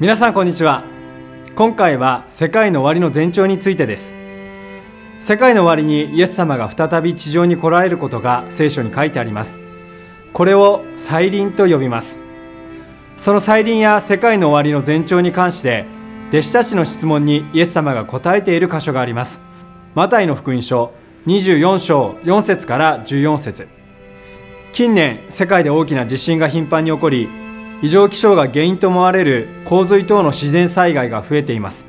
皆さんこんにちは。今回は世界の終わりの前兆についてです。世界の終わりにイエス様が再び地上に来られることが聖書に書いてあります。これを再臨と呼びます。その再臨や世界の終わりの前兆に関して弟子たちの質問にイエス様が答えている箇所があります。マタイの福音書24章4節から14節。近年世界で大きな地震が頻繁に起こり異常気象が原因と思われる洪水等の自然災害が増えています。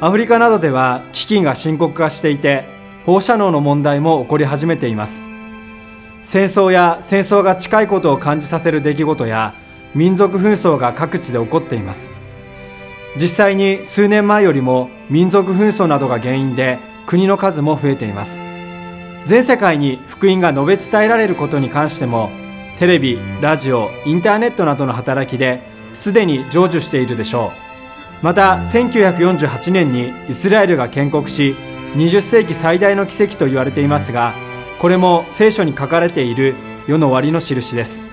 アフリカなどでは飢饉が深刻化していて放射能の問題も起こり始めています。戦争や戦争が近いことを感じさせる出来事や民族紛争が各地で起こっています。実際に数年前よりも民族紛争などが原因で国の数も増えています。全世界に福音が述べ伝えられることに関してもテレビ、ラジオ、インターネットなどの働きですでに成就しているでしょう。また1948年にイスラエルが建国し20世紀最大の奇跡と言われていますがこれも聖書に書かれている世の終わりの印です。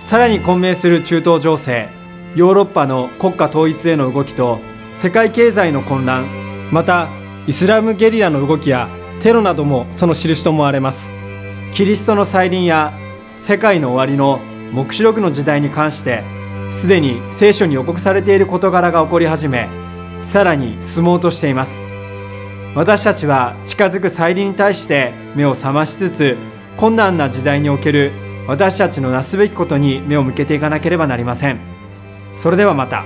さらに混迷する中東情勢ヨーロッパの国家統一への動きと世界経済の混乱またイスラムゲリラの動きやテロなどもその印と思われます。キリストの再臨や世界の終わりの黙示録の時代に関してすでに聖書に予告されている事柄が起こり始めさらに進もうとしています私たちは近づく再臨に対して目を覚ましつつ困難な時代における私たちのなすべきことに目を向けていかなければなりませんそれではまた。